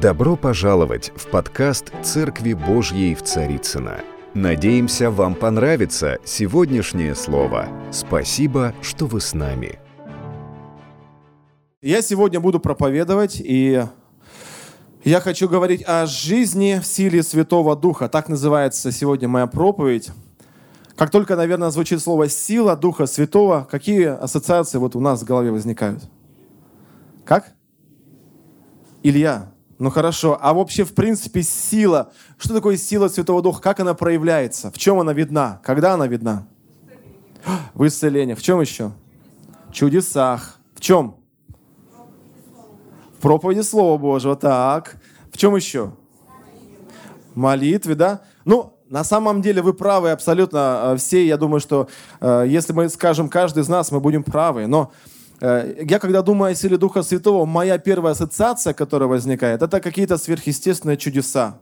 Добро пожаловать в подкаст «Церкви Божьей в Царицыно». Надеемся, вам понравится сегодняшнее слово. Спасибо, что вы с нами. Я сегодня буду проповедовать, и я хочу говорить о жизни в силе Святого Духа. Так называется сегодня моя проповедь. Как только, наверное, звучит слово «сила Духа Святого», какие ассоциации вот у нас в голове возникают? Как? Илья. Ну хорошо. А вообще, в принципе, сила. Что такое сила Святого Духа? Как она проявляется? В чем она видна? Когда она видна? В исцелении. В чем еще? В чудесах. В чем? В проповеди Слова Божьего. Так. В чем еще? Молитве, да? Ну, на самом деле вы правы абсолютно э, все. Я думаю, что э, если мы скажем каждый из нас, мы будем правы. Но я когда думаю о силе Духа Святого, моя первая ассоциация, которая возникает, это какие-то сверхъестественные чудеса.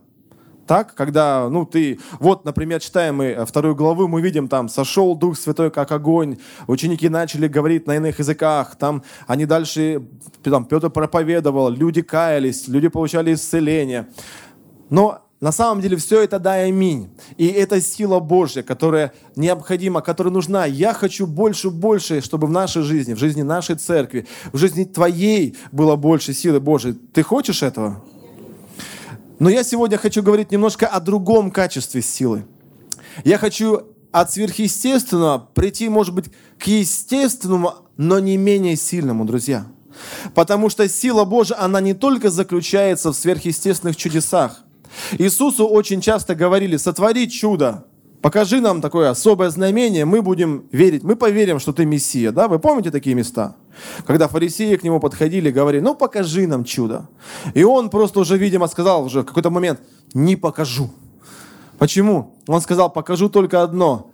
Так, когда, ну, ты, вот, например, читаем мы вторую главу, мы видим там, сошел Дух Святой, как огонь, ученики начали говорить на иных языках, там, они дальше, там, Петр проповедовал, люди каялись, люди получали исцеление. Но на самом деле все это да и аминь. И это сила Божья, которая необходима, которая нужна. Я хочу больше, больше, чтобы в нашей жизни, в жизни нашей церкви, в жизни твоей было больше силы Божьей. Ты хочешь этого? Но я сегодня хочу говорить немножко о другом качестве силы. Я хочу от сверхъестественного прийти, может быть, к естественному, но не менее сильному, друзья. Потому что сила Божья, она не только заключается в сверхъестественных чудесах, Иисусу очень часто говорили, сотвори чудо, покажи нам такое особое знамение, мы будем верить, мы поверим, что ты Мессия. Да? Вы помните такие места? Когда фарисеи к нему подходили, говорили, ну покажи нам чудо. И он просто уже, видимо, сказал уже в какой-то момент, не покажу. Почему? Он сказал, покажу только одно.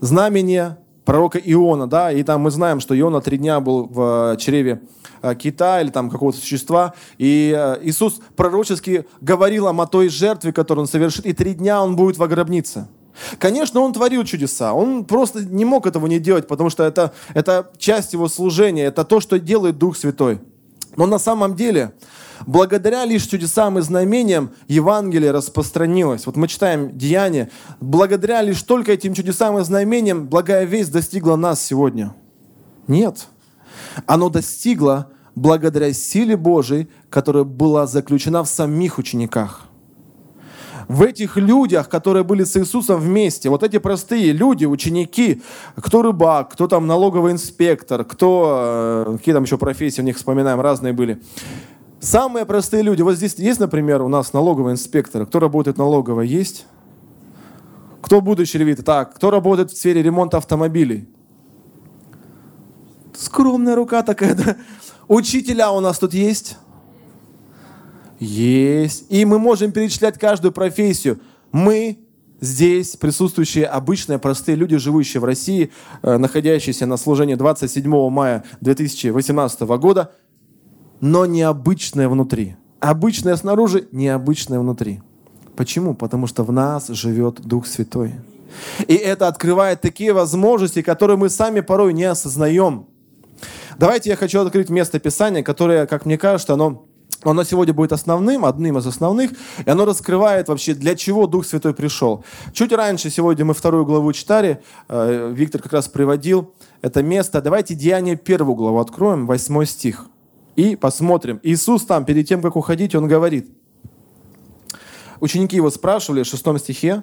Знамение пророка Иона, да, и там мы знаем, что Иона три дня был в чреве Э, кита или там какого-то существа. И э, Иисус пророчески говорил о той жертве, которую он совершит, и три дня он будет во гробнице. Конечно, он творил чудеса. Он просто не мог этого не делать, потому что это, это часть его служения, это то, что делает Дух Святой. Но на самом деле, благодаря лишь чудесам и знамениям Евангелие распространилось. Вот мы читаем Деяния. Благодаря лишь только этим чудесам и знамениям благая весть достигла нас сегодня. Нет. Оно достигло благодаря силе Божией, которая была заключена в самих учениках. В этих людях, которые были с Иисусом вместе, вот эти простые люди, ученики, кто рыбак, кто там налоговый инспектор, кто, э, какие там еще профессии у них вспоминаем, разные были. Самые простые люди. Вот здесь есть, например, у нас налоговый инспектор. Кто работает налоговой? Есть? Кто будущий ревит? Так, кто работает в сфере ремонта автомобилей? Скромная рука такая, да? Учителя у нас тут есть? Есть. И мы можем перечислять каждую профессию. Мы здесь присутствующие обычные простые люди, живущие в России, э, находящиеся на служении 27 мая 2018 года, но необычные внутри. Обычное снаружи, необычное внутри. Почему? Потому что в нас живет Дух Святой. И это открывает такие возможности, которые мы сами порой не осознаем. Давайте я хочу открыть место Писания, которое, как мне кажется, оно оно сегодня будет основным, одним из основных, и оно раскрывает вообще, для чего Дух Святой пришел. Чуть раньше, сегодня мы вторую главу читали, э, Виктор как раз приводил это место. Давайте Деяние первую главу откроем, восьмой стих, и посмотрим. Иисус там, перед тем, как уходить, Он говорит. Ученики его спрашивали в шестом стихе,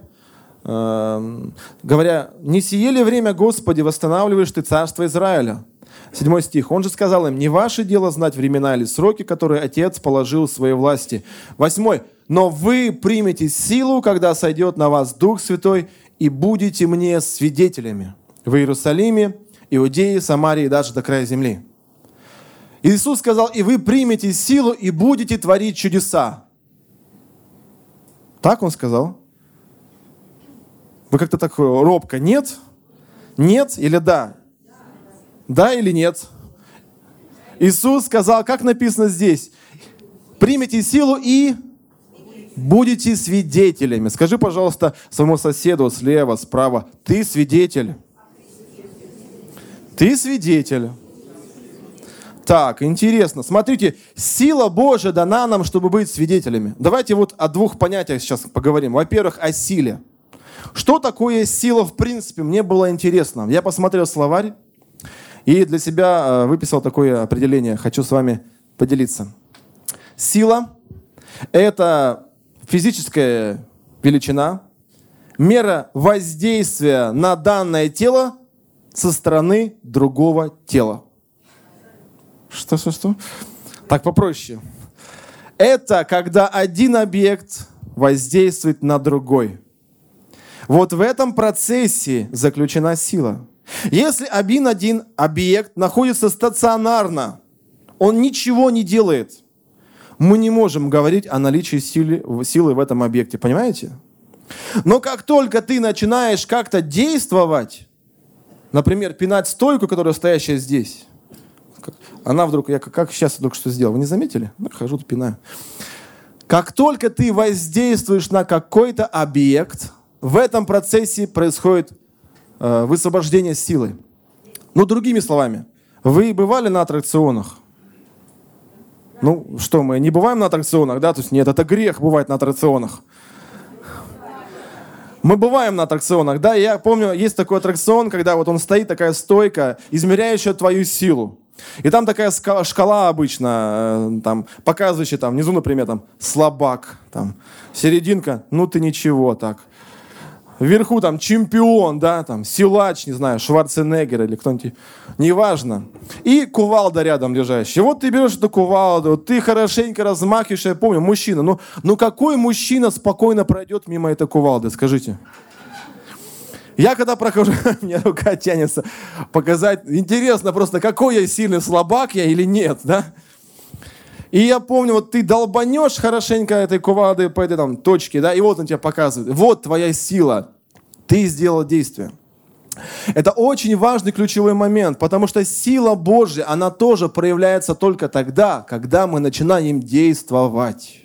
э, говоря, «Не сие ли время, Господи, восстанавливаешь Ты царство Израиля?» Седьмой стих. Он же сказал им, не ваше дело знать времена или сроки, которые Отец положил в своей власти. Восьмой. Но вы примете силу, когда сойдет на вас Дух Святой, и будете мне свидетелями в Иерусалиме, Иудее, Самарии и даже до края земли. Иисус сказал, и вы примете силу и будете творить чудеса. Так он сказал? Вы как-то так робко, нет? Нет или да? Да или нет? Иисус сказал, как написано здесь, примите силу и будете свидетелями. Скажи, пожалуйста, своему соседу слева, справа, ты свидетель. Ты свидетель. Так, интересно. Смотрите, сила Божия дана нам, чтобы быть свидетелями. Давайте вот о двух понятиях сейчас поговорим. Во-первых, о силе. Что такое сила в принципе? Мне было интересно. Я посмотрел словарь и для себя э, выписал такое определение. Хочу с вами поделиться. Сила – это физическая величина, мера воздействия на данное тело со стороны другого тела. Что, что, что? Так попроще. Это когда один объект воздействует на другой. Вот в этом процессе заключена сила. Если один один объект находится стационарно, он ничего не делает, мы не можем говорить о наличии силы, силы в этом объекте, понимаете? Но как только ты начинаешь как-то действовать, например, пинать стойку, которая стоящая здесь, она вдруг, я как сейчас только что сделал, вы не заметили? Ну, хожу, пинаю. Как только ты воздействуешь на какой-то объект, в этом процессе происходит высвобождение силы. Ну, другими словами, вы бывали на аттракционах? Ну, что, мы не бываем на аттракционах, да? То есть нет, это грех бывать на аттракционах. Мы бываем на аттракционах, да, я помню, есть такой аттракцион, когда вот он стоит, такая стойка, измеряющая твою силу. И там такая шкала обычно, э, там, показывающая там, внизу, например, там, слабак, там, серединка, ну ты ничего так. Вверху там чемпион, да, там, силач, не знаю, Шварценеггер или кто-нибудь, неважно. И кувалда рядом лежащая. Вот ты берешь эту кувалду, ты хорошенько размахиваешь, я помню, мужчина, ну, ну какой мужчина спокойно пройдет мимо этой кувалды, скажите? Я когда прохожу, мне рука тянется показать. Интересно просто, какой я сильный слабак я или нет, да? И я помню, вот ты долбанешь хорошенько этой кувалдой по этой там точке, да, и вот он тебе показывает. Вот твоя сила. Ты сделал действие. Это очень важный ключевой момент, потому что сила Божья, она тоже проявляется только тогда, когда мы начинаем действовать.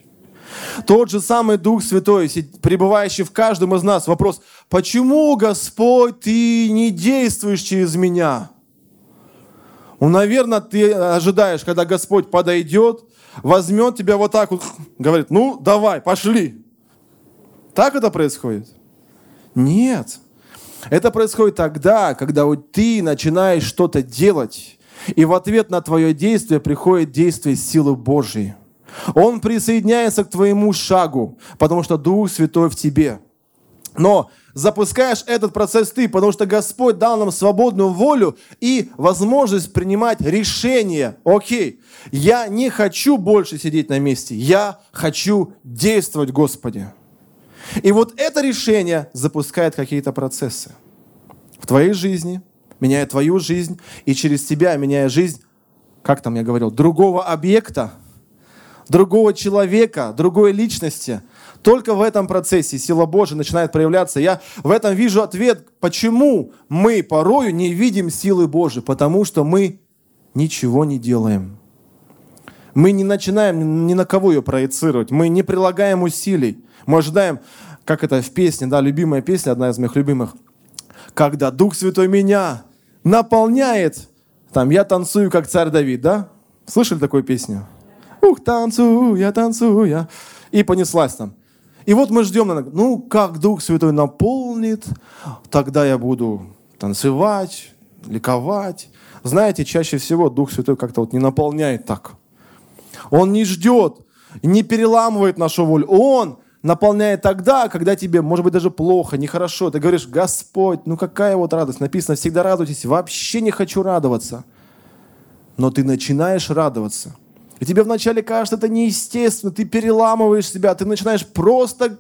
Тот же самый Дух Святой, пребывающий в каждом из нас. Вопрос, почему, Господь, ты не действуешь через меня? Ну, наверное, ты ожидаешь, когда Господь подойдет, возьмет тебя вот так вот, говорит, ну, давай, пошли. Так это происходит? Нет. Это происходит тогда, когда вот ты начинаешь что-то делать, и в ответ на твое действие приходит действие силы Божьей. Он присоединяется к твоему шагу, потому что Дух Святой в тебе. Но запускаешь этот процесс ты, потому что Господь дал нам свободную волю и возможность принимать решения. Окей, я не хочу больше сидеть на месте, я хочу действовать, Господи. И вот это решение запускает какие-то процессы в твоей жизни, меняя твою жизнь, и через тебя меняя жизнь, как там я говорил, другого объекта – другого человека, другой личности. Только в этом процессе сила Божия начинает проявляться. Я в этом вижу ответ, почему мы порою не видим силы Божией. Потому что мы ничего не делаем. Мы не начинаем ни на кого ее проецировать. Мы не прилагаем усилий. Мы ожидаем, как это в песне, да, любимая песня, одна из моих любимых. Когда Дух Святой меня наполняет, там, я танцую, как царь Давид, да? Слышали такую песню? ух, танцуя, танцуя. И понеслась там. И вот мы ждем, ну, как Дух Святой наполнит, тогда я буду танцевать, ликовать. Знаете, чаще всего Дух Святой как-то вот не наполняет так. Он не ждет, не переламывает нашу волю. Он наполняет тогда, когда тебе, может быть, даже плохо, нехорошо. Ты говоришь, Господь, ну какая вот радость. Написано, всегда радуйтесь. Вообще не хочу радоваться. Но ты начинаешь радоваться – и тебе вначале кажется это неестественно, ты переламываешь себя, ты начинаешь просто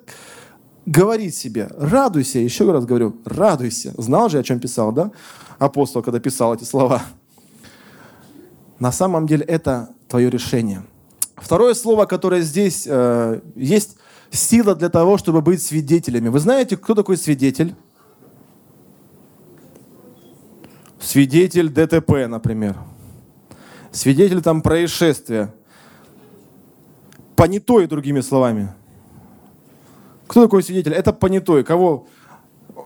говорить себе, радуйся, еще раз говорю, радуйся. Знал же, о чем писал, да? Апостол, когда писал эти слова. На самом деле это твое решение. Второе слово, которое здесь э, есть сила для того, чтобы быть свидетелями. Вы знаете, кто такой свидетель? Свидетель ДТП, например свидетель там происшествия. Понятой, другими словами. Кто такой свидетель? Это понятой. Кого?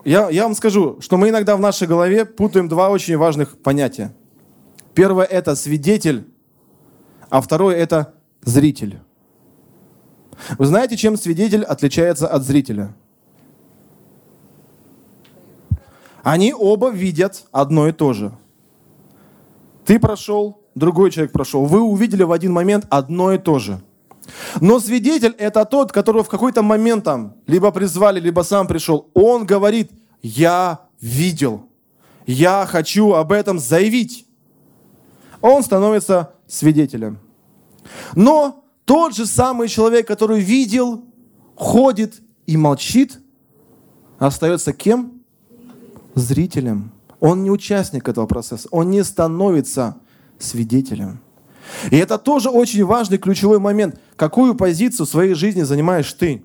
Я, я вам скажу, что мы иногда в нашей голове путаем два очень важных понятия. Первое – это свидетель а второе – это зритель. Вы знаете, чем свидетель отличается от зрителя? Они оба видят одно и то же. Ты прошел, другой человек прошел. Вы увидели в один момент одно и то же. Но свидетель – это тот, которого в какой-то момент там либо призвали, либо сам пришел. Он говорит, я видел, я хочу об этом заявить. Он становится свидетелем. Но тот же самый человек, который видел, ходит и молчит, остается кем? Зрителем. Он не участник этого процесса, он не становится свидетелем. И это тоже очень важный ключевой момент. Какую позицию в своей жизни занимаешь ты?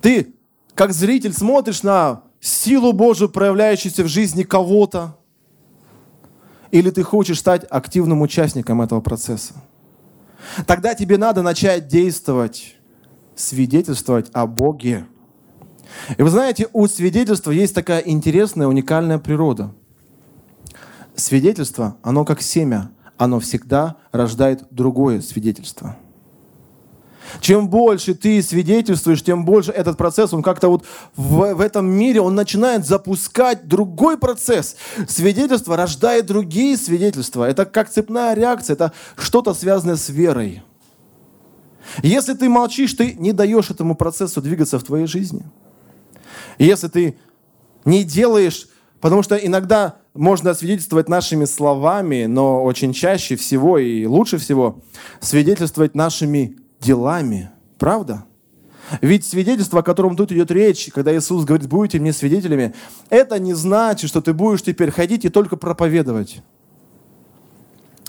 Ты, как зритель, смотришь на силу Божию, проявляющуюся в жизни кого-то, или ты хочешь стать активным участником этого процесса? Тогда тебе надо начать действовать, свидетельствовать о Боге. И вы знаете, у свидетельства есть такая интересная, уникальная природа. Свидетельство, оно как семя, оно всегда рождает другое свидетельство – чем больше ты свидетельствуешь, тем больше этот процесс, он как-то вот в, в этом мире, он начинает запускать другой процесс. Свидетельство рождает другие свидетельства. Это как цепная реакция, это что-то связанное с верой. Если ты молчишь, ты не даешь этому процессу двигаться в твоей жизни. Если ты не делаешь, потому что иногда можно свидетельствовать нашими словами, но очень чаще всего и лучше всего свидетельствовать нашими делами. Правда? Ведь свидетельство, о котором тут идет речь, когда Иисус говорит, будете мне свидетелями, это не значит, что ты будешь теперь ходить и только проповедовать.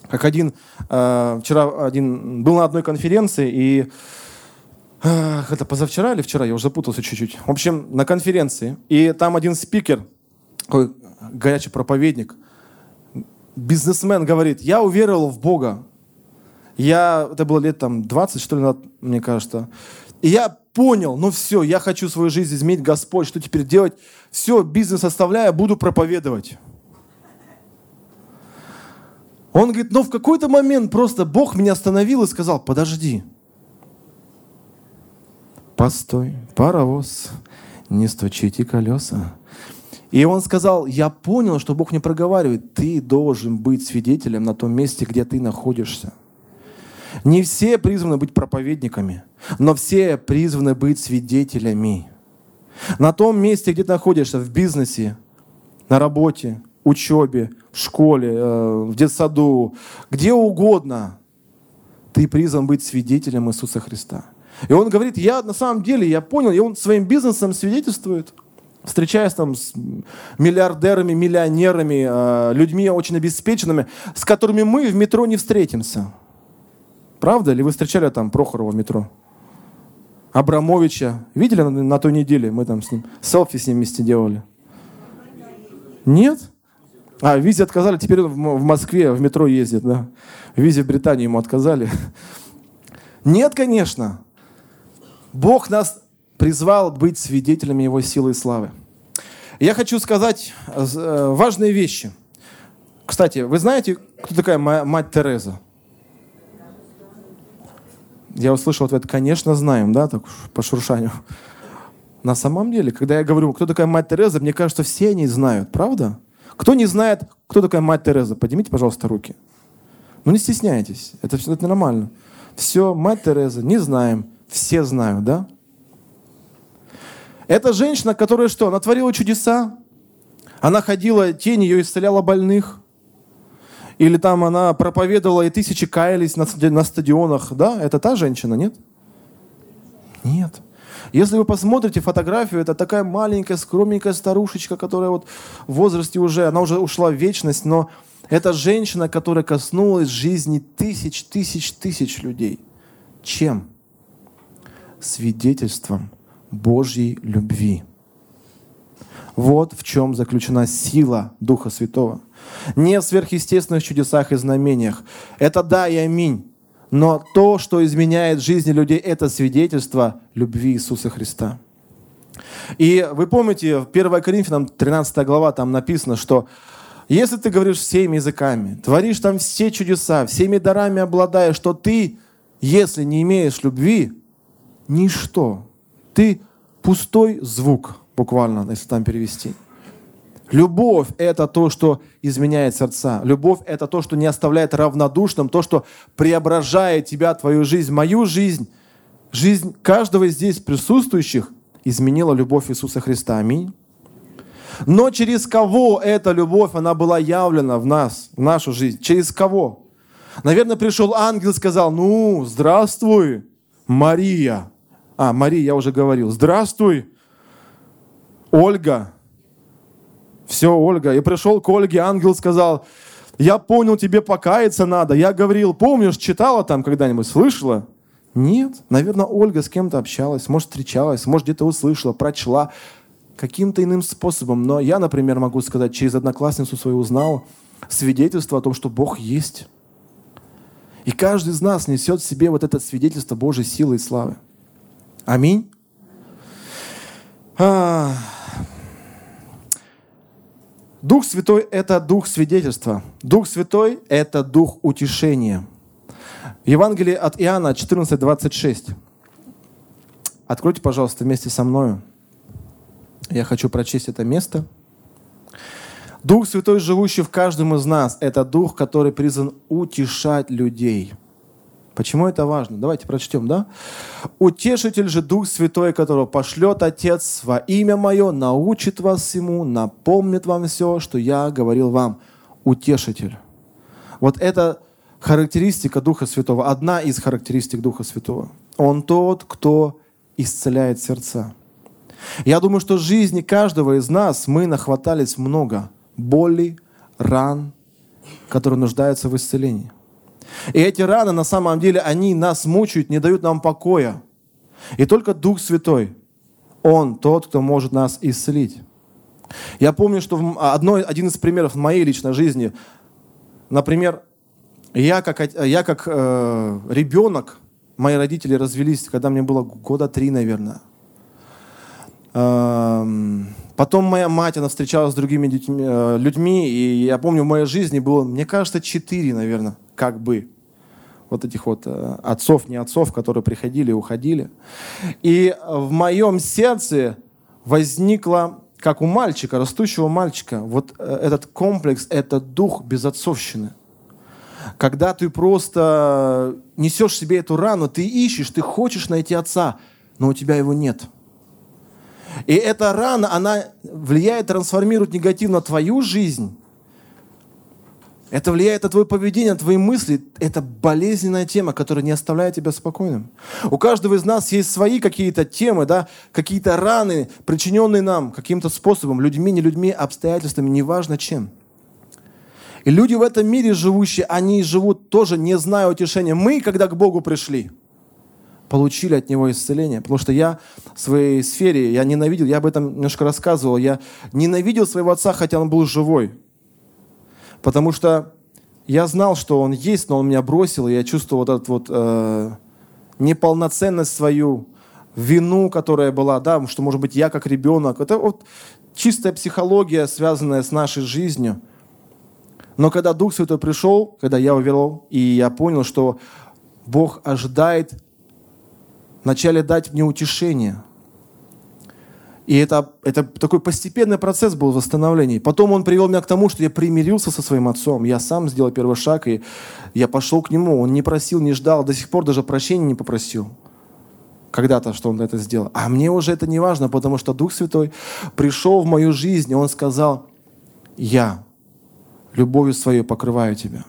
Как один, э, вчера один был на одной конференции, и э, это позавчера или вчера, я уже запутался чуть-чуть. В общем, на конференции, и там один спикер, такой горячий проповедник, бизнесмен говорит, я уверовал в Бога, я, это было лет там 20, что ли, мне кажется. И я понял, ну все, я хочу свою жизнь изменить, Господь, что теперь делать? Все, бизнес оставляя, буду проповедовать. Он говорит, но в какой-то момент просто Бог меня остановил и сказал, подожди. Постой, паровоз, не стучите колеса. И он сказал, я понял, что Бог не проговаривает, ты должен быть свидетелем на том месте, где ты находишься. Не все призваны быть проповедниками, но все призваны быть свидетелями. На том месте, где ты находишься, в бизнесе, на работе, учебе, в школе, э, в детсаду, где угодно, ты призван быть свидетелем Иисуса Христа. И он говорит, я на самом деле, я понял, и он своим бизнесом свидетельствует, встречаясь там с миллиардерами, миллионерами, э, людьми очень обеспеченными, с которыми мы в метро не встретимся. Правда? Или вы встречали там Прохорова в метро? Абрамовича. Видели на, той неделе? Мы там с ним селфи с ним вместе делали. Нет? А, в визе отказали, теперь он в Москве в метро ездит, да? В визе в Британию ему отказали. Нет, конечно. Бог нас призвал быть свидетелями Его силы и славы. Я хочу сказать э, важные вещи. Кстати, вы знаете, кто такая мать Тереза? Я услышал ответ, конечно, знаем, да, так по шуршанию. На самом деле, когда я говорю, кто такая мать Тереза, мне кажется, все они знают, правда? Кто не знает, кто такая мать Тереза, поднимите, пожалуйста, руки. Ну не стесняйтесь, это, все это нормально. Все, мать Тереза, не знаем, все знают, да? Это женщина, которая что? Она творила чудеса. Она ходила, тень ее исцеляла больных. Или там она проповедовала, и тысячи каялись на, на стадионах. Да, это та женщина, нет? Нет. Если вы посмотрите фотографию, это такая маленькая, скромненькая старушечка, которая вот в возрасте уже, она уже ушла в вечность, но это женщина, которая коснулась жизни тысяч, тысяч, тысяч людей. Чем? Свидетельством Божьей любви. Вот в чем заключена сила Духа Святого. Не в сверхъестественных чудесах и знамениях. Это да и аминь. Но то, что изменяет жизни людей, это свидетельство любви Иисуса Христа. И вы помните, в 1 Коринфянам 13 глава там написано, что Если ты говоришь всеми языками, творишь там все чудеса, всеми дарами обладаешь, что ты, если не имеешь любви, ничто. Ты пустой звук, буквально, если там перевести. Любовь – это то, что изменяет сердца. Любовь – это то, что не оставляет равнодушным, то, что преображает тебя, твою жизнь, мою жизнь. Жизнь каждого здесь присутствующих изменила любовь Иисуса Христа. Аминь. Но через кого эта любовь, она была явлена в нас, в нашу жизнь? Через кого? Наверное, пришел ангел и сказал, ну, здравствуй, Мария. А, Мария, я уже говорил. Здравствуй, Ольга. Все, Ольга. И пришел к Ольге, ангел сказал, я понял, тебе покаяться надо. Я говорил, помнишь, читала там когда-нибудь, слышала? Нет. Наверное, Ольга с кем-то общалась, может, встречалась, может, где-то услышала, прочла каким-то иным способом. Но я, например, могу сказать, через одноклассницу свою узнал свидетельство о том, что Бог есть. И каждый из нас несет в себе вот это свидетельство Божьей силы и славы. Аминь. А... Дух Святой – это дух свидетельства. Дух Святой – это дух утешения. Евангелие от Иоанна 14:26. Откройте, пожалуйста, вместе со мною. Я хочу прочесть это место. Дух Святой, живущий в каждом из нас, это Дух, который призван утешать людей. Почему это важно? Давайте прочтем, да? «Утешитель же Дух Святой, которого пошлет Отец во имя Мое, научит вас всему, напомнит вам все, что я говорил вам». Утешитель. Вот это характеристика Духа Святого, одна из характеристик Духа Святого. Он тот, кто исцеляет сердца. Я думаю, что в жизни каждого из нас мы нахватались много боли, ран, которые нуждаются в исцелении. И эти раны, на самом деле, они нас мучают, не дают нам покоя. И только Дух Святой, Он тот, кто может нас исцелить. Я помню, что одно, один из примеров в моей личной жизни, например, я как, я как э, ребенок, мои родители развелись, когда мне было года три, наверное. Эм, потом моя мать, она встречалась с другими э, людьми, и я помню, в моей жизни было, мне кажется, четыре, наверное, как бы вот этих вот э, отцов, не отцов, которые приходили и уходили. И в моем сердце возникло, как у мальчика, растущего мальчика, вот э, этот комплекс, этот дух безотцовщины когда ты просто несешь себе эту рану, ты ищешь, ты хочешь найти отца, но у тебя его нет. И эта рана, она влияет, трансформирует негативно твою жизнь. Это влияет на твое поведение, на твои мысли. Это болезненная тема, которая не оставляет тебя спокойным. У каждого из нас есть свои какие-то темы, да, какие-то раны, причиненные нам каким-то способом, людьми, не людьми, обстоятельствами, неважно чем. И люди в этом мире живущие, они живут тоже не зная утешения. Мы, когда к Богу пришли, получили от Него исцеление. Потому что я в своей сфере, я ненавидел, я об этом немножко рассказывал, я ненавидел своего отца, хотя он был живой. Потому что я знал, что он есть, но он меня бросил, и я чувствовал вот эту вот э, неполноценность свою, вину, которая была, да, что, может быть, я как ребенок. Это вот чистая психология, связанная с нашей жизнью. Но когда Дух Святой пришел, когда я уверовал, и я понял, что Бог ожидает вначале дать мне утешение. И это, это такой постепенный процесс был восстановления. Потом он привел меня к тому, что я примирился со своим отцом. Я сам сделал первый шаг, и я пошел к нему. Он не просил, не ждал, до сих пор даже прощения не попросил. Когда-то, что он это сделал. А мне уже это не важно, потому что Дух Святой пришел в мою жизнь, и он сказал, я любовью своей покрываю тебя.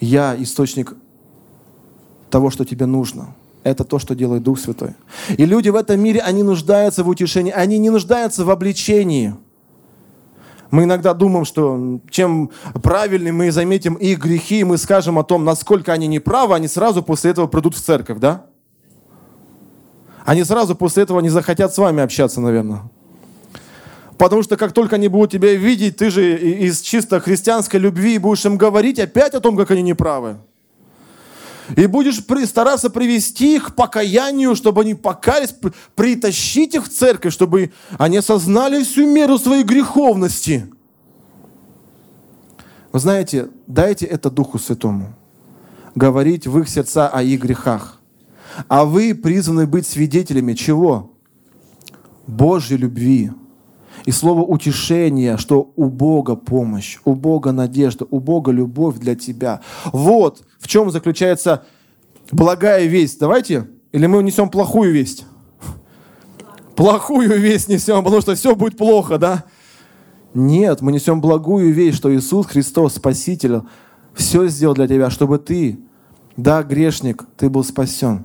Я источник того, что тебе нужно. Это то, что делает Дух Святой. И люди в этом мире, они нуждаются в утешении, они не нуждаются в обличении. Мы иногда думаем, что чем правильнее мы заметим их грехи, и мы скажем о том, насколько они неправы, они сразу после этого придут в церковь, да? Они сразу после этого не захотят с вами общаться, наверное. Потому что как только они будут тебя видеть, ты же из чисто христианской любви будешь им говорить опять о том, как они неправы. И будешь стараться привести их к покаянию, чтобы они покаялись, притащить их в церковь, чтобы они осознали всю меру своей греховности. Вы знаете, дайте это Духу Святому. Говорить в их сердца о их грехах. А вы призваны быть свидетелями чего? Божьей любви. И слово утешение, что у Бога помощь, у Бога надежда, у Бога любовь для тебя. Вот в чем заключается благая весть. Давайте, или мы несем плохую весть? Плохую весть несем, потому что все будет плохо, да? Нет, мы несем благую весть, что Иисус Христос, Спаситель, все сделал для тебя, чтобы ты, да, грешник, ты был спасен.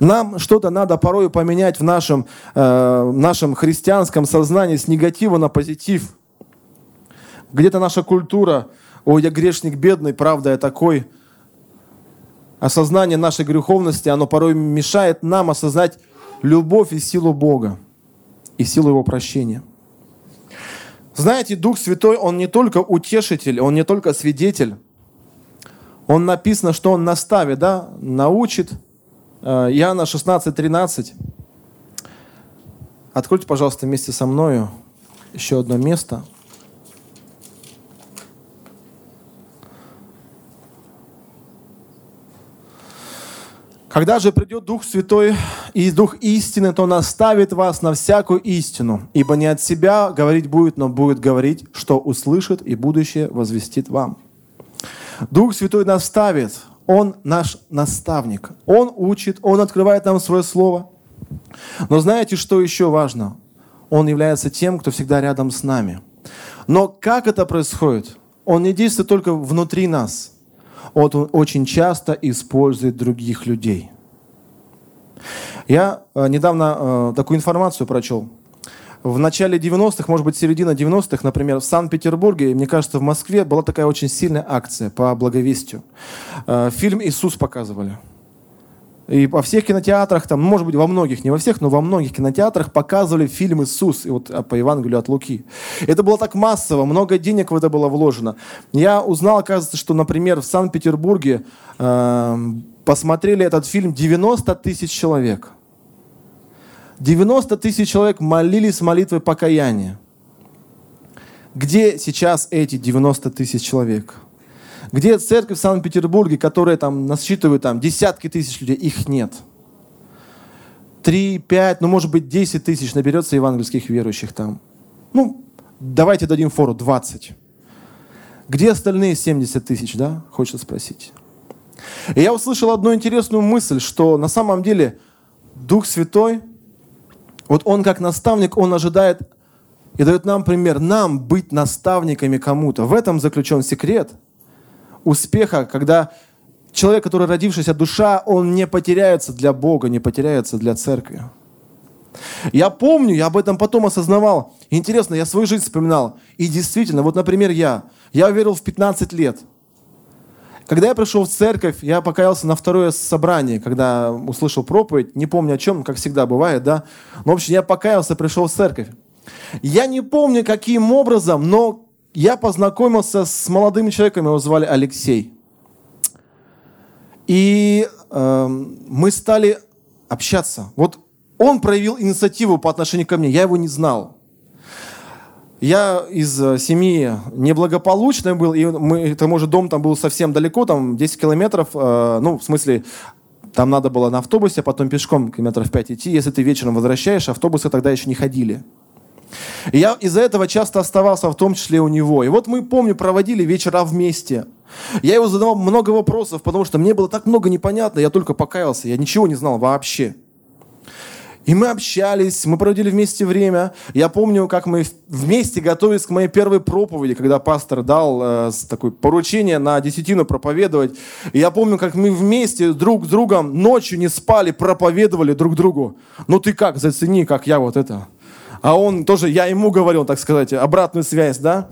Нам что-то надо порой поменять в нашем, э, нашем христианском сознании с негатива на позитив. Где-то наша культура, ой, я грешник бедный, правда, я такой. Осознание нашей греховности, оно порой мешает нам осознать любовь и силу Бога и силу Его прощения. Знаете, Дух Святой, Он не только утешитель, Он не только свидетель. Он написано, что Он наставит, да, научит, Иоанна 16, 13. Откройте, пожалуйста, вместе со мною еще одно место. Когда же придет Дух Святой и Дух истины, то наставит вас на всякую истину, ибо не от себя говорить будет, но будет говорить, что услышит и будущее возвестит вам. Дух Святой наставит, он наш наставник. Он учит, Он открывает нам свое слово. Но знаете, что еще важно? Он является тем, кто всегда рядом с нами. Но как это происходит? Он не действует только внутри нас. Он очень часто использует других людей. Я э, недавно э, такую информацию прочел в начале 90-х, может быть, середина 90-х, например, в Санкт-Петербурге, мне кажется, в Москве была такая очень сильная акция по благовестию. Э, фильм «Иисус» показывали. И во всех кинотеатрах, там, может быть, во многих, не во всех, но во многих кинотеатрах показывали фильм «Иисус» и вот а, по Евангелию от Луки. Это было так массово, много денег в это было вложено. Я узнал, оказывается, что, например, в Санкт-Петербурге э, посмотрели этот фильм 90 тысяч человек – 90 тысяч человек молились молитвой покаяния. Где сейчас эти 90 тысяч человек? Где церковь в Санкт-Петербурге, которая там насчитывает там, десятки тысяч людей? Их нет. Три, пять, ну может быть десять тысяч наберется евангельских верующих там. Ну, давайте дадим фору, 20. Где остальные 70 тысяч, да, хочется спросить. И я услышал одну интересную мысль, что на самом деле Дух Святой – вот он как наставник, он ожидает и дает нам пример, нам быть наставниками кому-то. В этом заключен секрет успеха, когда человек, который родившаяся душа, он не потеряется для Бога, не потеряется для церкви. Я помню, я об этом потом осознавал. Интересно, я свою жизнь вспоминал. И действительно, вот, например, я. Я верил в 15 лет. Когда я пришел в церковь, я покаялся на второе собрание, когда услышал проповедь, не помню о чем, как всегда бывает, да. Но, в общем, я покаялся, пришел в церковь. Я не помню, каким образом, но я познакомился с молодым человеком, его звали Алексей. И э, мы стали общаться. Вот он проявил инициативу по отношению ко мне, я его не знал. Я из э, семьи неблагополучной был, и мы, к тому дом там был совсем далеко, там 10 километров, э, ну, в смысле, там надо было на автобусе, а потом пешком километров 5 идти. Если ты вечером возвращаешь, автобусы тогда еще не ходили. И я из-за этого часто оставался, в том числе у него. И вот мы, помню, проводили вечера вместе. Я его задавал много вопросов, потому что мне было так много непонятно, я только покаялся, я ничего не знал вообще. И мы общались, мы проводили вместе время. Я помню, как мы вместе готовились к моей первой проповеди, когда пастор дал э, такое поручение на десятину проповедовать. И я помню, как мы вместе друг с другом ночью не спали, проповедовали друг другу. Ну ты как, зацени, как я вот это. А он тоже, я ему говорил, так сказать, обратную связь, да.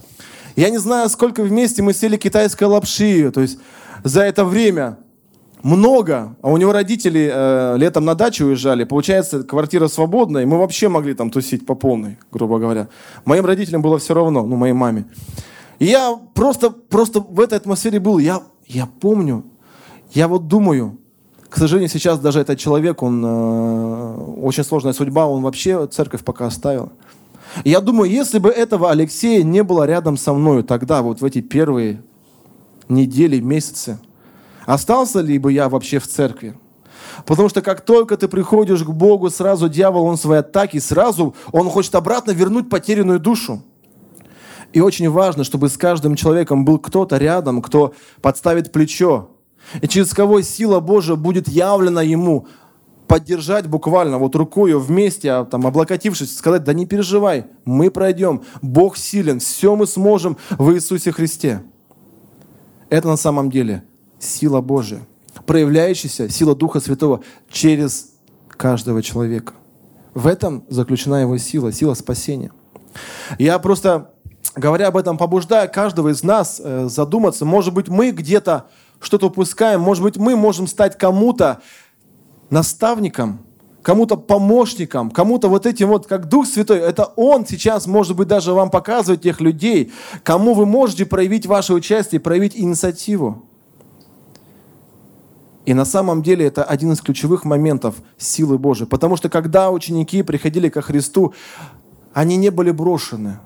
Я не знаю, сколько вместе мы сели китайской лапши. То есть за это время много, а у него родители э, летом на дачу уезжали, получается, квартира свободная, и мы вообще могли там тусить по полной, грубо говоря. Моим родителям было все равно, ну, моей маме. И я просто, просто в этой атмосфере был. Я, я помню, я вот думаю, к сожалению, сейчас даже этот человек, он э, очень сложная судьба, он вообще церковь пока оставил. Я думаю, если бы этого Алексея не было рядом со мной тогда, вот в эти первые недели, месяцы, остался ли бы я вообще в церкви? Потому что как только ты приходишь к Богу, сразу дьявол, он свои атаки, сразу он хочет обратно вернуть потерянную душу. И очень важно, чтобы с каждым человеком был кто-то рядом, кто подставит плечо, и через кого сила Божия будет явлена ему, поддержать буквально вот рукой вместе, а там, облокотившись, сказать, да не переживай, мы пройдем, Бог силен, все мы сможем в Иисусе Христе. Это на самом деле сила Божия, проявляющаяся сила Духа Святого через каждого человека. В этом заключена его сила, сила спасения. Я просто, говоря об этом, побуждаю каждого из нас э, задуматься, может быть, мы где-то что-то упускаем, может быть, мы можем стать кому-то наставником, кому-то помощником, кому-то вот этим вот, как Дух Святой, это Он сейчас, может быть, даже вам показывает тех людей, кому вы можете проявить ваше участие, проявить инициативу. И на самом деле это один из ключевых моментов силы Божией. Потому что когда ученики приходили ко Христу, они не были брошены.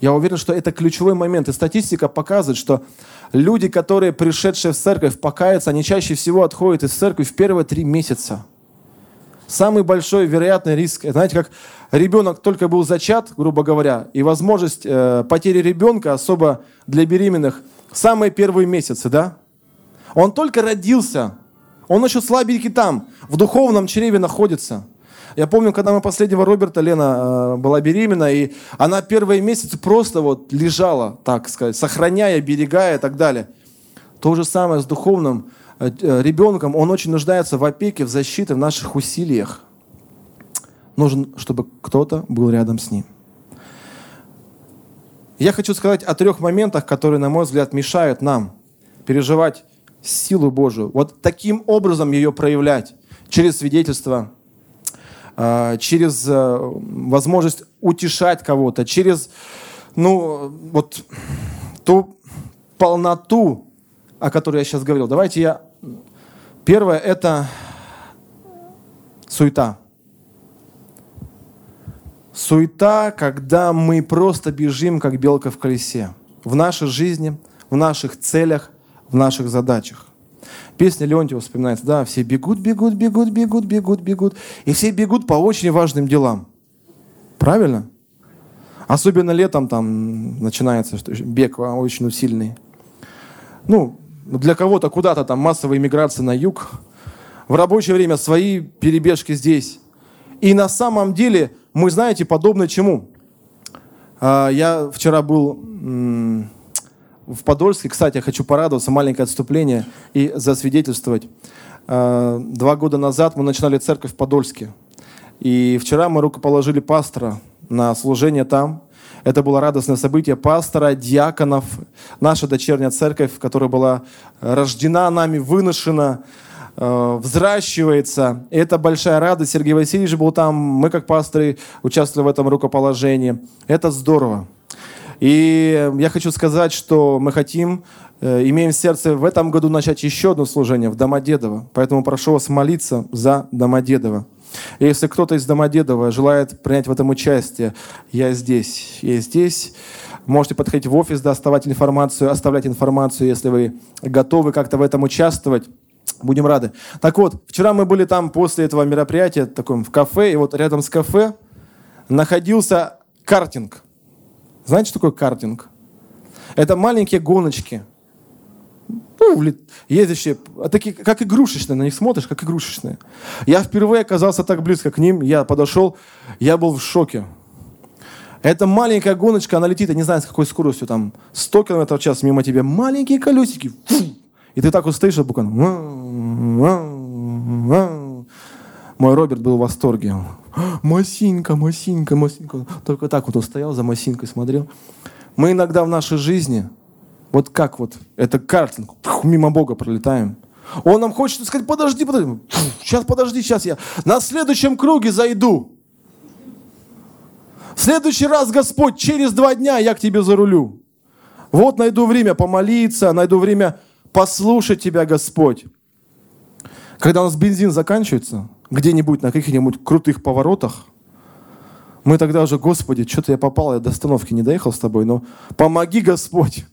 Я уверен, что это ключевой момент. И статистика показывает, что люди, которые пришедшие в церковь, покаяться, они чаще всего отходят из церкви в первые три месяца. Самый большой вероятный риск, знаете, как ребенок только был зачат, грубо говоря, и возможность э, потери ребенка особо для беременных самые первые месяцы, да? Он только родился, он еще слабенький там, в духовном чреве находится. Я помню, когда мы последнего Роберта, Лена э, была беременна, и она первые месяцы просто вот лежала, так сказать, сохраняя, берегая и так далее. То же самое с духовным э, э, ребенком. Он очень нуждается в опеке, в защите, в наших усилиях. Нужен, чтобы кто-то был рядом с ним. Я хочу сказать о трех моментах, которые, на мой взгляд, мешают нам переживать силу Божию. Вот таким образом ее проявлять. Через свидетельство, а, через э, возможность утешать кого-то, через ну, вот ту полноту, о которой я сейчас говорил. Давайте я... Первое – это суета. Суета, когда мы просто бежим, как белка в колесе. В нашей жизни, в наших целях, в наших задачах. Песня Леонтьева вспоминается, да, все бегут, бегут, бегут, бегут, бегут, бегут. И все бегут по очень важным делам. Правильно? Особенно летом там начинается что бег очень усиленный. Ну, для кого-то куда-то там массовая иммиграция на юг. В рабочее время свои перебежки здесь. И на самом деле мы, знаете, подобны чему? А, я вчера был в Подольске, кстати, я хочу порадоваться, маленькое отступление и засвидетельствовать. А, два года назад мы начинали церковь в Подольске. И вчера мы рукоположили пастора на служение там. Это было радостное событие пастора, диаконов, наша дочерняя церковь, которая была рождена нами, выношена, э, взращивается. И это большая радость. Сергей Васильевич был там, мы как пасторы участвовали в этом рукоположении. Это здорово. И я хочу сказать, что мы хотим, э, имеем сердце в этом году начать еще одно служение в Домодедово. Поэтому прошу вас молиться за Домодедово. И если кто-то из Домодедова желает принять в этом участие, я здесь, я здесь. Можете подходить в офис, доставать информацию, оставлять информацию, если вы готовы как-то в этом участвовать. Будем рады. Так вот, вчера мы были там после этого мероприятия, таком в кафе, и вот рядом с кафе находился картинг. Знаете, что такое картинг? Это маленькие гоночки. Ну, ездящие, а такие, как игрушечные, на них смотришь, как игрушечные. Я впервые оказался так близко к ним, я подошел, я был в шоке. Это маленькая гоночка, она летит, я не знаю, с какой скоростью, там, 100 км в час мимо тебя, маленькие колесики, фу, и ты так вот стоишь, а буквально... Мой Роберт был в восторге. Масинка, Масинка, Масинка. Только так вот он стоял за Масинкой, смотрел. Мы иногда в нашей жизни, вот как вот, это картинг, мимо Бога пролетаем. Он нам хочет сказать, подожди, подожди. Сейчас, подожди, сейчас я на следующем круге зайду. В следующий раз, Господь, через два дня я к тебе зарулю. Вот найду время помолиться, найду время послушать Тебя, Господь. Когда у нас бензин заканчивается, где-нибудь на каких-нибудь крутых поворотах, Мы тогда уже, Господи, что-то я попал, я до остановки не доехал с тобой, но помоги, Господь.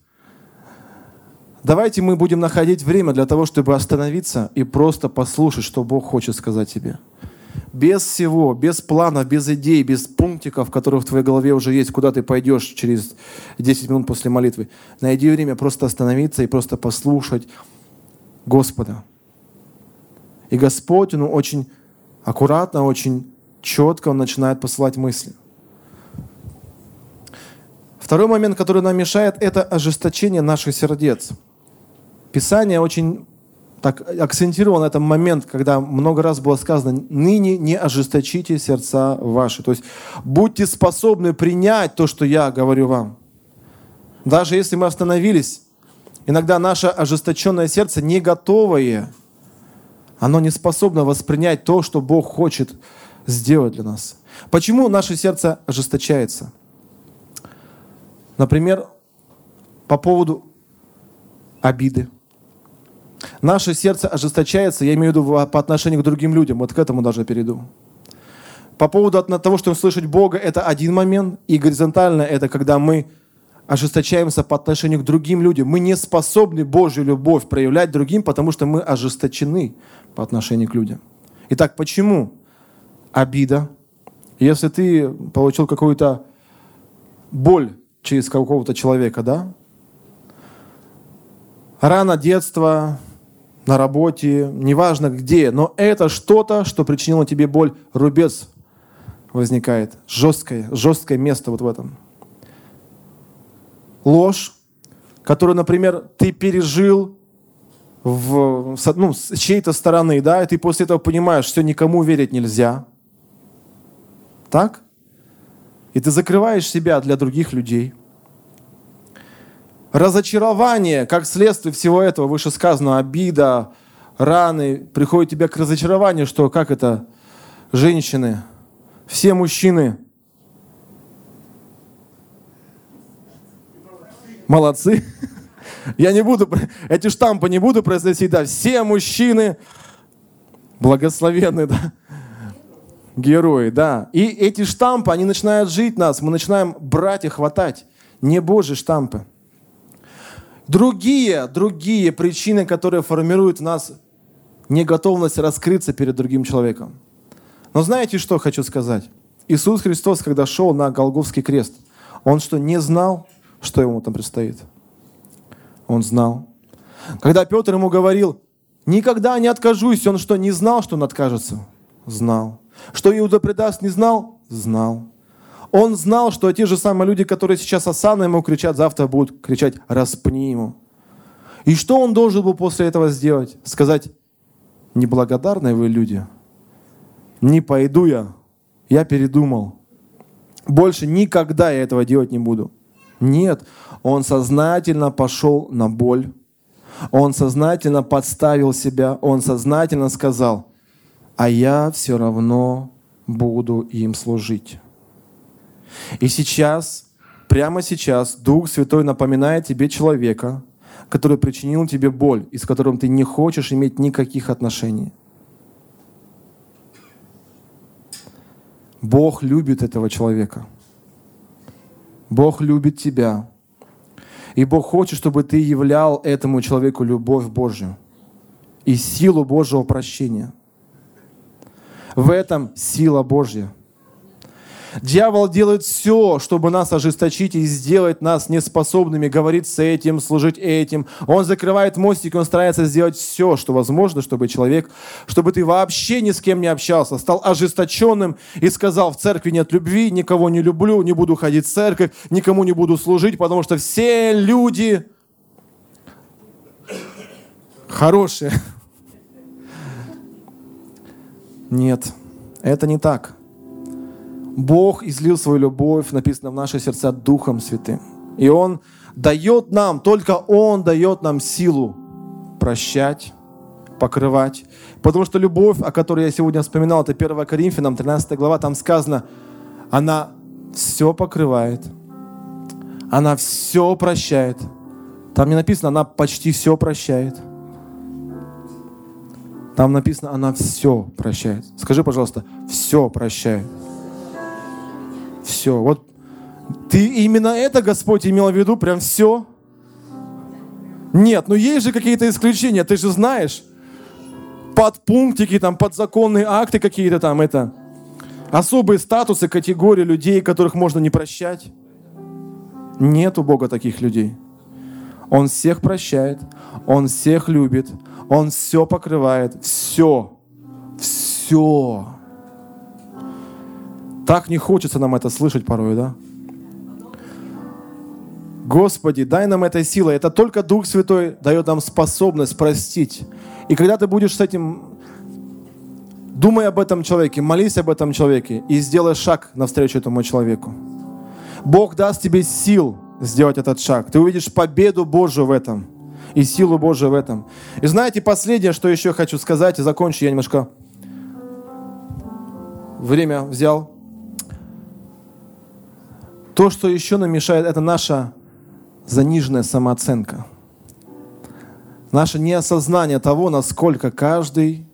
Давайте мы будем находить время для того, чтобы остановиться и просто послушать, что Бог хочет сказать тебе. Без всего, без плана, без идей, без пунктиков, которые в твоей голове уже есть, куда ты пойдешь через 10 минут после молитвы. Найди время просто остановиться и просто послушать Господа. И Господь, Он очень аккуратно, очень четко Он начинает посылать мысли. Второй момент, который нам мешает, это ожесточение наших сердец. Писание очень так акцентировал на этом момент, когда много раз было сказано, ныне не ожесточите сердца ваши. То есть будьте способны принять то, что я говорю вам. Даже если мы остановились, иногда наше ожесточенное сердце не готовое, оно не способно воспринять то, что Бог хочет сделать для нас. Почему наше сердце ожесточается? Например, по поводу обиды, Наше сердце ожесточается, я имею в виду по отношению к другим людям, вот к этому даже перейду. По поводу того, что слышать Бога, это один момент, и горизонтально это когда мы ожесточаемся по отношению к другим людям. Мы не способны Божью любовь проявлять другим, потому что мы ожесточены по отношению к людям. Итак, почему обида? Если ты получил какую-то боль через какого-то человека, да? Рано детства, на работе, неважно где, но это что-то, что причинило тебе боль, рубец возникает, жесткое, жесткое место вот в этом. Ложь, которую, например, ты пережил в, ну, с чьей-то стороны, да, и ты после этого понимаешь, что никому верить нельзя. Так? И ты закрываешь себя для других людей – разочарование, как следствие всего этого, вышесказанного, обида, раны, приходит тебе к разочарованию, что как это, женщины, все мужчины молодцы. Я не буду, эти штампы не буду произносить, да, все мужчины благословенны, да, герои, да. И эти штампы, они начинают жить нас, мы начинаем брать и хватать. Не Божьи штампы. Другие, другие причины, которые формируют в нас неготовность раскрыться перед другим человеком. Но знаете, что хочу сказать? Иисус Христос, когда шел на Голговский крест, Он что, не знал, что ему там предстоит? Он знал. Когда Петр ему говорил, никогда не откажусь, он что, не знал, что он откажется? Знал. Что Иуда предаст, не знал? Знал. Он знал, что те же самые люди, которые сейчас осана ему кричат, завтра будут кричать «распни ему». И что он должен был после этого сделать? Сказать «неблагодарные вы люди, не пойду я, я передумал. Больше никогда я этого делать не буду». Нет, он сознательно пошел на боль, он сознательно подставил себя, он сознательно сказал, а я все равно буду им служить. И сейчас, прямо сейчас, Дух Святой напоминает тебе человека, который причинил тебе боль и с которым ты не хочешь иметь никаких отношений. Бог любит этого человека. Бог любит тебя. И Бог хочет, чтобы ты являл этому человеку любовь Божью и силу Божьего прощения. В этом сила Божья – Дьявол делает все, чтобы нас ожесточить и сделать нас неспособными говорить с этим, служить этим. Он закрывает мостик, он старается сделать все, что возможно, чтобы человек, чтобы ты вообще ни с кем не общался, стал ожесточенным и сказал, в церкви нет любви, никого не люблю, не буду ходить в церковь, никому не буду служить, потому что все люди хорошие. Нет, это не так. Бог излил свою любовь, написано в наши сердца Духом Святым. И Он дает нам, только Он дает нам силу прощать, покрывать. Потому что любовь, о которой я сегодня вспоминал, это 1 Коринфянам, 13 глава, там сказано, она все покрывает, она все прощает. Там не написано, она почти все прощает. Там написано, она все прощает. Скажи, пожалуйста, все прощает. Все. Вот ты именно это, Господь, имел в виду, прям все? Нет, ну есть же какие-то исключения, ты же знаешь. Подпунктики, там, подзаконные акты какие-то там, это. Особые статусы, категории людей, которых можно не прощать. Нет у Бога таких людей. Он всех прощает, Он всех любит, Он все покрывает, все, все. Так не хочется нам это слышать порой, да? Господи, дай нам этой силой. Это только Дух Святой дает нам способность простить. И когда ты будешь с этим, думай об этом человеке, молись об этом человеке и сделай шаг навстречу этому человеку. Бог даст тебе сил сделать этот шаг. Ты увидишь победу Божию в этом и силу Божию в этом. И знаете, последнее, что еще хочу сказать, и закончу, я немножко время взял. То, что еще нам мешает, это наша заниженная самооценка. Наше неосознание того, насколько каждый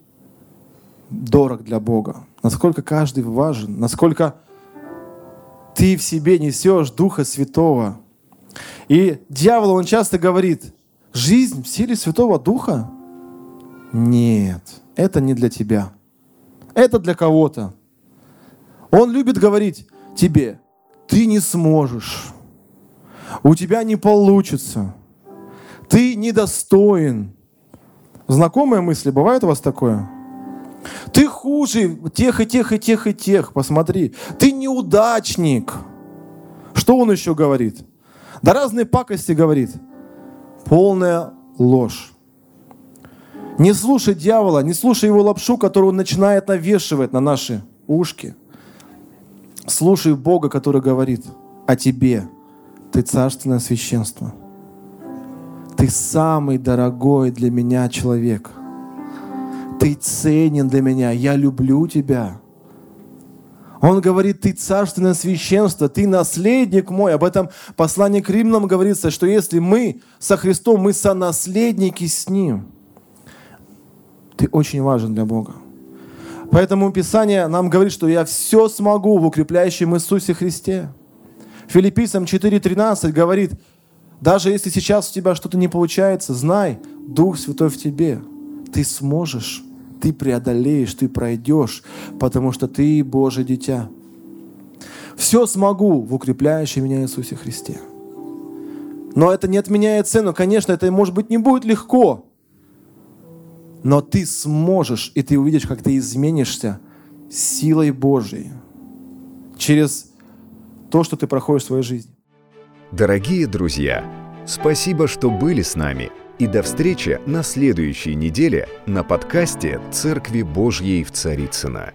дорог для Бога, насколько каждый важен, насколько ты в себе несешь Духа Святого. И дьявол, он часто говорит, жизнь в силе Святого Духа? Нет, это не для тебя. Это для кого-то. Он любит говорить тебе, ты не сможешь у тебя не получится, ты недостоин. Знакомые мысли, бывает у вас такое? Ты хуже тех и тех и тех и тех, посмотри. Ты неудачник. Что он еще говорит? Да разные пакости говорит. Полная ложь. Не слушай дьявола, не слушай его лапшу, которую он начинает навешивать на наши ушки. Слушай Бога, который говорит о тебе – ты царственное священство. Ты самый дорогой для меня человек. Ты ценен для меня. Я люблю тебя. Он говорит, ты царственное священство, ты наследник мой. Об этом послании к римлянам говорится, что если мы со Христом, мы сонаследники с Ним. Ты очень важен для Бога. Поэтому Писание нам говорит, что я все смогу в укрепляющем Иисусе Христе. Филиппийцам 4.13 говорит, даже если сейчас у тебя что-то не получается, знай, Дух Святой в тебе. Ты сможешь, ты преодолеешь, ты пройдешь, потому что ты Божье дитя. Все смогу в укрепляющем меня Иисусе Христе. Но это не отменяет цену. Конечно, это, может быть, не будет легко. Но ты сможешь, и ты увидишь, как ты изменишься силой Божией. Через то, что ты проходишь в своей жизни. Дорогие друзья, спасибо, что были с нами. И до встречи на следующей неделе на подкасте «Церкви Божьей в Царицына.